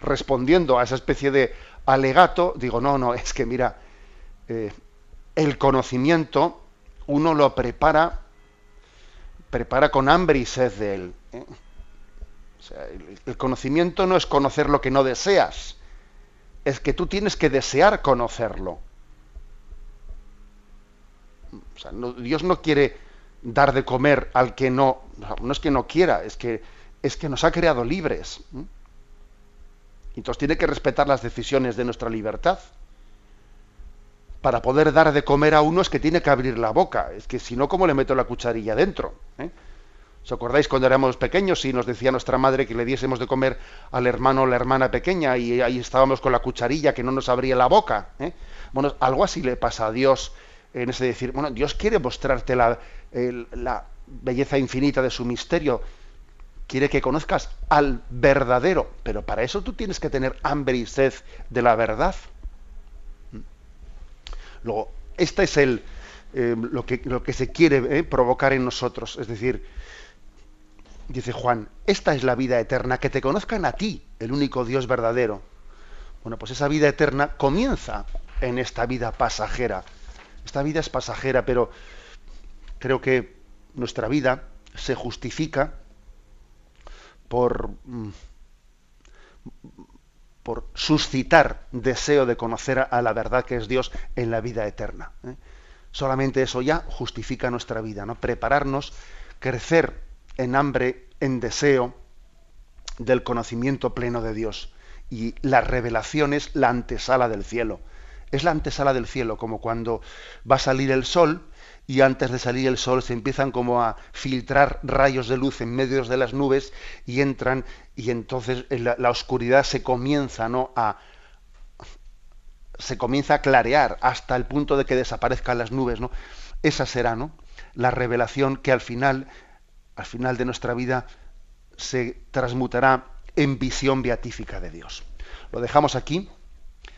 Speaker 1: respondiendo a esa especie de alegato, digo, no, no, es que mira, eh, el conocimiento uno lo prepara prepara con hambre y sed de él. ¿eh? el, conocimiento no es conocer lo que no deseas, es que tú tienes que desear conocerlo. Dios no quiere dar de comer al que no, no es que no quiera, es que, es que nos ha creado libres. Entonces tiene que respetar las decisiones de nuestra libertad para poder dar de comer a uno es que tiene que abrir la boca. Es que si no, ¿cómo le meto la cucharilla dentro? ¿Eh? ¿Os acordáis cuando éramos pequeños y nos decía nuestra madre que le diésemos de comer al hermano o la hermana pequeña y ahí estábamos con la cucharilla que no nos abría la boca? ¿eh? Bueno, algo así le pasa a Dios en ese decir, bueno, Dios quiere mostrarte la, belleza infinita de su misterio, quiere que conozcas al verdadero, pero para eso tú tienes que tener hambre y sed de la verdad. Luego, este es el, eh, lo, que, lo, que, se quiere eh, provocar en nosotros. Es decir, dice Juan, esta es la vida eterna, que te conozcan a ti, el único Dios verdadero. Bueno, pues esa vida eterna comienza en esta vida pasajera. Esta vida es pasajera, pero creo que nuestra vida se justifica por, mm, por suscitar deseo de conocer a la verdad que es Dios en la vida eterna. ¿eh? Solamente eso ya justifica nuestra vida, ¿no? Prepararnos, crecer en hambre, en deseo del conocimiento pleno de Dios. Y la revelación es la antesala del cielo. Es la antesala del cielo, como cuando va a salir el sol y antes de salir el sol se empiezan como a filtrar rayos de luz en medio de las nubes y entran y entonces la, oscuridad se comienza ¿no? a se comienza a clarear hasta el punto de que desaparezcan las nubes no esa será no la revelación que al final al final de nuestra vida se transmutará en visión beatífica de Dios. Lo dejamos aquí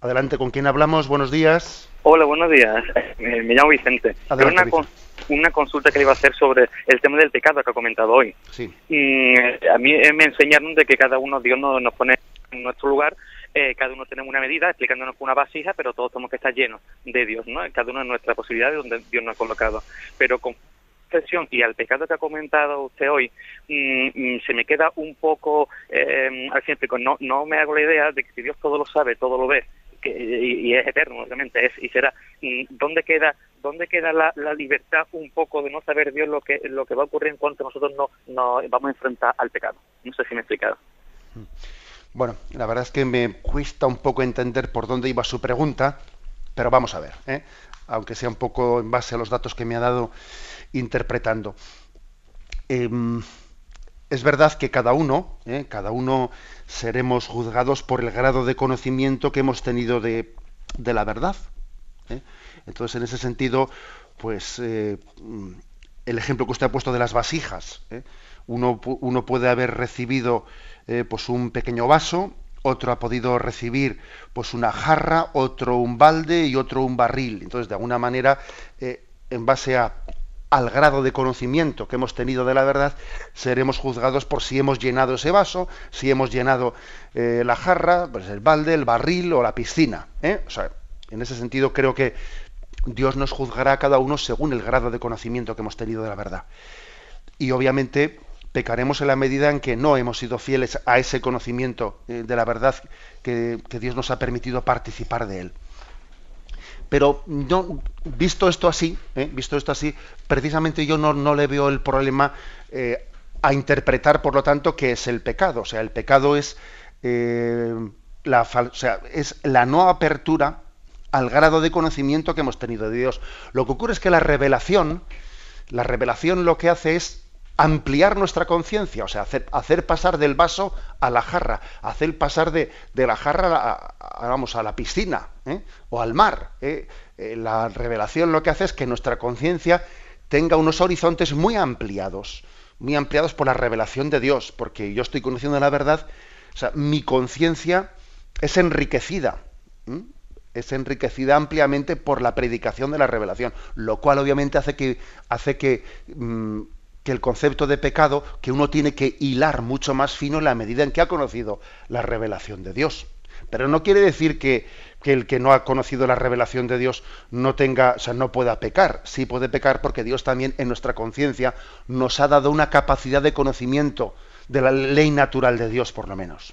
Speaker 1: Adelante, ¿con quién hablamos? Buenos días.
Speaker 3: Hola, buenos días. Me, llamo Vicente.
Speaker 1: Adelante,
Speaker 3: una, una consulta que le iba a hacer sobre el tema del pecado que ha comentado hoy.
Speaker 1: Sí.
Speaker 3: a mí me enseñaron de que cada uno, Dios nos, nos pone en nuestro lugar, eh, cada uno tenemos una medida, explicándonos con una vasija, pero todos tenemos que estar llenos de Dios, ¿no? Cada uno de nuestras posibilidades donde Dios nos ha colocado. Pero con y al pecado que ha comentado usted hoy, mm, mm, se me queda un poco, eh, al siempre, no, no me hago la idea de que si Dios todo lo sabe, todo lo ve, que, y, es eterno, obviamente, es y será. ¿Dónde queda, dónde queda la, libertad un poco de no saber Dios lo que, lo que va a ocurrir en cuanto nosotros no, no vamos a enfrentar al pecado? No sé si me he explicado.
Speaker 1: Bueno, la verdad es que me cuesta un poco entender por dónde iba su pregunta, pero vamos a ver, ¿eh? aunque sea un poco en base a los datos que me ha dado interpretando. Em, es verdad que cada uno, ¿eh? cada uno seremos juzgados por el grado de conocimiento que hemos tenido de, la verdad. ¿eh? Entonces, en ese sentido, pues eh, el ejemplo que usted ha puesto de las vasijas, uno, uno, puede haber recibido pues un pequeño vaso, otro ha podido recibir pues una jarra, otro un balde y otro un barril. Entonces, de alguna manera, en base a al grado de conocimiento que hemos tenido de la verdad, seremos juzgados por si hemos llenado ese vaso, si hemos llenado eh, la jarra, pues el balde, el barril o la piscina. ¿eh? O sea, en ese sentido creo que Dios nos juzgará a cada uno según el grado de conocimiento que hemos tenido de la verdad. Y obviamente pecaremos en la medida en que no hemos sido fieles a ese conocimiento eh, de la verdad que Dios nos ha permitido participar de él. Pero no, visto esto así, ¿eh? visto esto así, precisamente yo no, no le veo el problema eh, a interpretar, por lo tanto, que es el pecado. O sea, el pecado es, eh, la, o sea, es la no apertura al grado de conocimiento que hemos tenido de Dios. Lo que ocurre es que la revelación, la revelación lo que hace es ampliar nuestra conciencia, o sea, hacer, pasar del vaso a la jarra, hacer pasar de, de la jarra a, vamos, a la piscina ¿eh? o al mar. ¿eh? Eh, la revelación lo que hace es que nuestra conciencia tenga unos horizontes muy ampliados, muy ampliados por la revelación de Dios, porque yo estoy conociendo la verdad, o sea, mi conciencia es enriquecida. es enriquecida ampliamente por la predicación de la revelación, lo cual obviamente hace que, hace que mm, que el concepto de pecado, que uno tiene que hilar mucho más fino en la medida en que ha conocido la revelación de Dios. Pero no quiere decir que, el que no ha conocido la revelación de Dios no tenga, o sea, no pueda pecar. Sí puede pecar porque Dios también en nuestra conciencia nos ha dado una capacidad de conocimiento de la ley natural de Dios, por lo menos.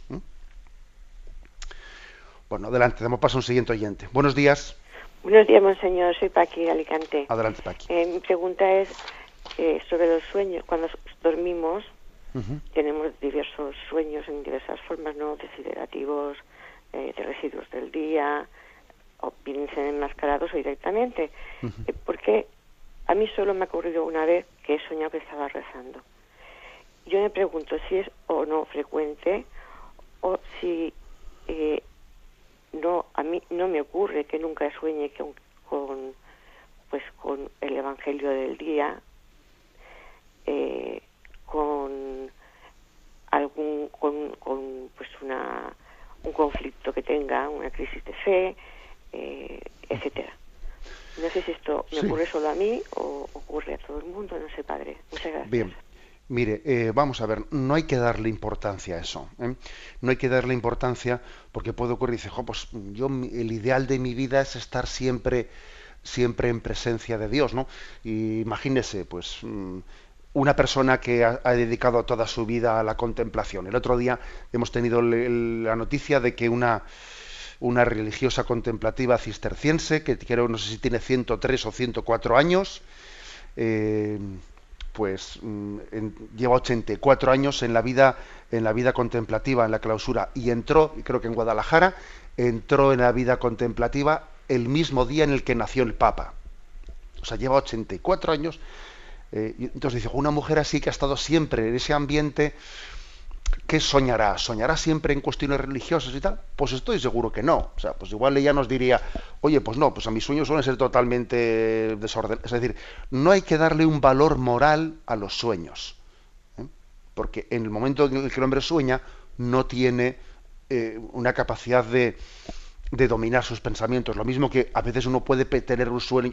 Speaker 1: Bueno, adelante, damos paso a un siguiente oyente. Buenos días.
Speaker 4: Buenos días, monseñor. Soy Paqui, Alicante.
Speaker 1: Adelante, Paqui.
Speaker 4: Eh, mi pregunta es, eh, sobre los sueños, cuando dormimos, tenemos diversos sueños en diversas formas, ¿no? Desiderativos, eh, de residuos del día, o vienen enmascarados o directamente. Eh, porque a mí solo me ha ocurrido una vez que he soñado que estaba rezando. Yo me pregunto si es o no frecuente o si no a mí no me ocurre que nunca sueñe con, con pues con el evangelio del día eh, con algún con, con, pues una un conflicto que tenga una crisis de fe eh, etcétera no sé si esto me ocurre solo a mí o ocurre a todo el mundo no sé padre muchas gracias
Speaker 1: bien Mire, eh, vamos a ver, no hay que darle importancia a eso. ¿eh? No hay que darle importancia porque puede ocurrir, dice, pues yo el ideal de mi vida es estar siempre, siempre en presencia de Dios, ¿no? Y imagínese, pues mm, una persona que ha, dedicado toda su vida a la contemplación. El otro día hemos tenido la noticia de que una una religiosa contemplativa cisterciense que creo no sé si tiene 103 o 104 años. Eh, pues mm, lleva 84 años en la vida en la vida contemplativa en la clausura y entró creo que en Guadalajara entró en la vida contemplativa el mismo día en el que nació el Papa o sea lleva 84 años eh, entonces dice una mujer así que ha estado siempre en ese ambiente ¿qué soñará? ¿Soñará siempre en cuestiones religiosas y tal? Pues estoy seguro que no. O sea, pues igual ella nos diría, oye, pues no, pues a mis sueños suelen ser totalmente desordenados. Es decir, no hay que darle un valor moral a los sueños. ¿eh? Porque en el momento en el que el hombre sueña, no tiene eh, una capacidad de, de dominar sus pensamientos. Lo mismo que a veces uno puede tener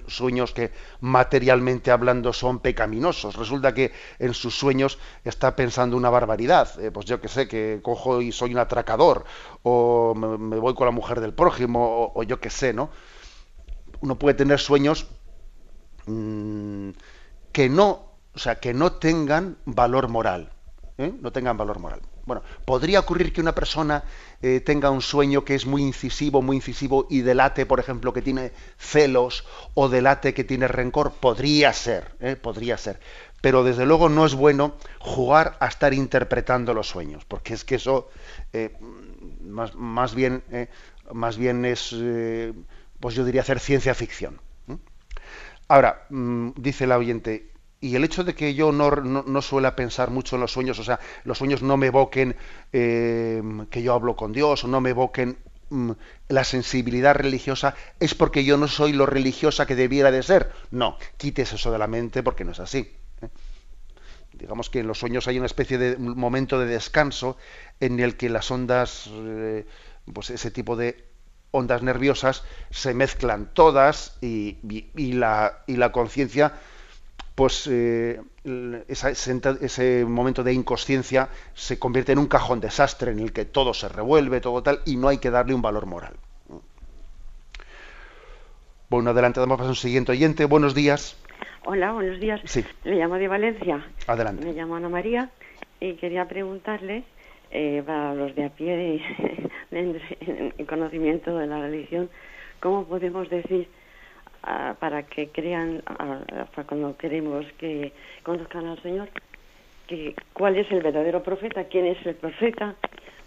Speaker 1: sueños que materialmente hablando son pecaminosos. Resulta que en sus sueños está pensando una barbaridad. Eh, pues yo que sé, que cojo y soy un atracador, o me, voy con la mujer del prójimo, o, yo que sé, ¿no? Uno puede tener sueños mm, que no, o sea, que no tengan valor moral. ¿eh? No tengan valor moral. Bueno, podría ocurrir que una persona eh, tenga un sueño que es muy incisivo, muy incisivo y delate, por ejemplo, que tiene celos o delate que tiene rencor. Podría ser, ¿eh? podría ser. Pero desde luego no es bueno jugar a estar interpretando los sueños, porque es que eso eh, más, bien, más bien es, pues yo diría, hacer ciencia ficción. Ahora, mm, dice la oyente, y el hecho de que yo no, no, suela pensar mucho en los sueños, o sea, los sueños no me evoquen eh, que yo hablo con Dios, o no me evoquen mm, la sensibilidad religiosa, es porque yo no soy lo religiosa que debiera de ser. No, quites eso de la mente porque no es así. ¿eh? Digamos que en los sueños hay una especie de momento de descanso en el que las ondas, eh, pues ese tipo de ondas nerviosas se mezclan todas y la, y la conciencia pues eh, ese momento de inconsciencia se convierte en un cajón desastre en el que todo se revuelve, todo tal, y no hay que darle un valor moral. Bueno, adelante, damos paso a un siguiente oyente. Buenos días.
Speaker 5: Hola, buenos días.
Speaker 1: Sí.
Speaker 5: Le llamo de Valencia.
Speaker 1: Adelante.
Speaker 5: Me llamo Ana María y quería preguntarle, eh, para los de a pie en conocimiento de la religión, ¿cómo podemos decir para que crean, para cuando queremos que conozcan al Señor, que cuál es el verdadero profeta, quién es el profeta,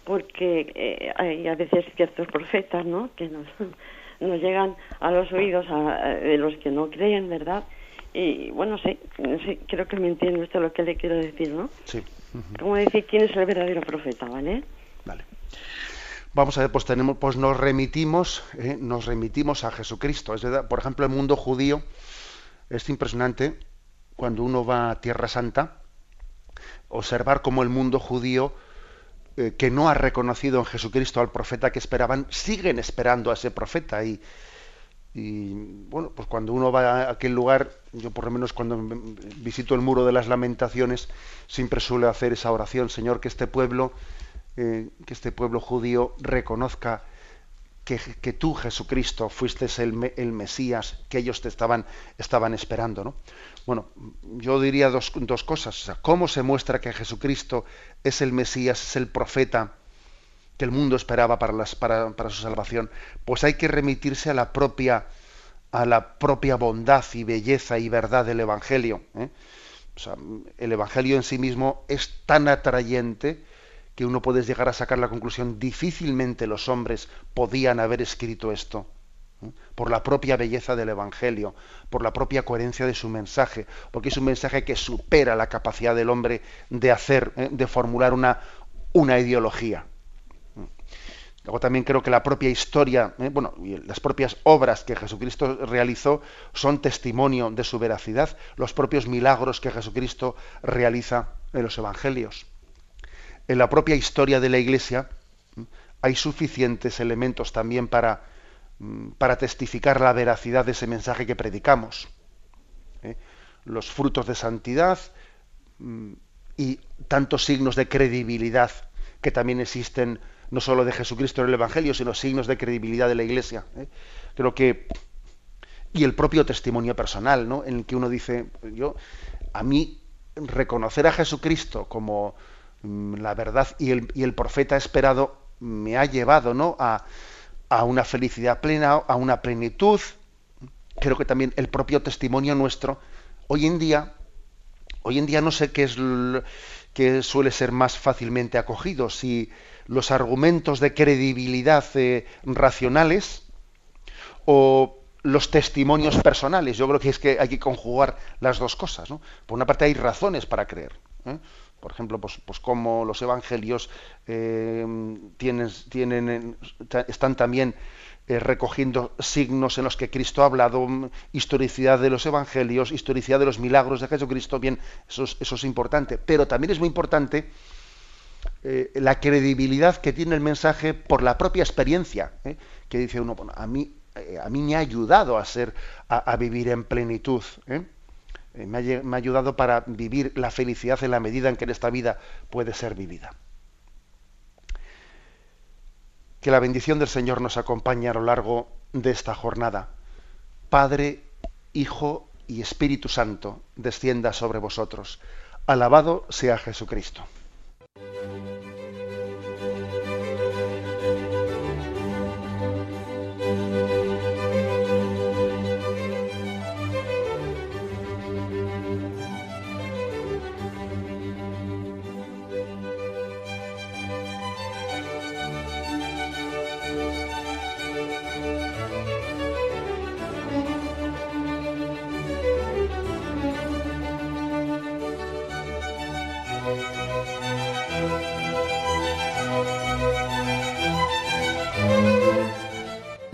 Speaker 5: porque eh, hay a veces ciertos profetas, ¿no? Que nos, nos llegan a los oídos de los que no creen, ¿verdad? Y bueno, sé, sé, creo que me entiende usted lo que le quiero decir, ¿no?
Speaker 1: Sí.
Speaker 5: ¿Cómo decir quién es el verdadero profeta, ¿vale?
Speaker 1: Vale vamos a ver, pues tenemos, pues nos remitimos, eh, nos remitimos a Jesucristo. Es por ejemplo, el mundo judío es impresionante cuando uno va a Tierra Santa, observar cómo el mundo judío eh, que no ha reconocido en Jesucristo al profeta que esperaban, siguen esperando a ese profeta y, y bueno, pues cuando uno va a aquel lugar, yo por lo menos cuando visito el muro de las lamentaciones, siempre suelo hacer esa oración, Señor, que este pueblo eh, que este pueblo judío reconozca que, tú, Jesucristo, fuiste el, el, Mesías que ellos te estaban, estaban esperando. ¿no? Bueno, yo diría dos, dos cosas. ¿Cómo se muestra que Jesucristo es el Mesías, es el profeta que el mundo esperaba para, las, para, su salvación? Pues hay que remitirse a la propia a la propia bondad y belleza y verdad del Evangelio. ¿eh? el Evangelio en sí mismo es tan atrayente que uno puede llegar a sacar la conclusión, difícilmente los hombres podían haber escrito esto, por la propia belleza del Evangelio, por la propia coherencia de su mensaje, porque es un mensaje que supera la capacidad del hombre de hacer, ¿eh? de formular una, una ideología. Luego también creo que la propia historia, ¿eh? bueno, las propias obras que Jesucristo realizó son testimonio de su veracidad, los propios milagros que Jesucristo realiza en los evangelios en la propia historia de la Iglesia hay suficientes elementos también para, para testificar la veracidad de ese mensaje que predicamos. ¿eh? Los frutos de santidad, y tantos signos de credibilidad que también existen no solo de Jesucristo en el Evangelio, sino signos de credibilidad de la Iglesia. ¿eh? Creo que y el propio testimonio personal, ¿no? En el que uno dice, yo a mí reconocer a Jesucristo como la verdad y el, y el profeta esperado me ha llevado, ¿no? A, a una felicidad plena, a una plenitud. Creo que también el propio testimonio nuestro hoy en día hoy en día no sé qué es que suele ser más fácilmente acogido, si los argumentos de credibilidad eh, racionales o los testimonios personales. Yo creo que es que hay que conjugar las dos cosas. Por una parte hay razones para creer. ¿eh? Por ejemplo, pues, pues como los evangelios eh, tienen, tienen, están también eh, recogiendo signos en los que Cristo ha hablado, mm, historicidad de los evangelios, historicidad de los milagros de Jesucristo, bien, eso es, eso es importante. Pero también es muy importante la credibilidad que tiene el mensaje por la propia experiencia, que dice uno, bueno, a mí eh, a mí me ha ayudado a ser, a, vivir en plenitud. ¿eh? Eh, me, ha, me ha ayudado para vivir la felicidad en la medida en que en esta vida puede ser vivida. Que la bendición del Señor nos acompañe a lo largo de esta jornada. Padre, Hijo y Espíritu Santo, descienda sobre vosotros. Alabado sea Jesucristo.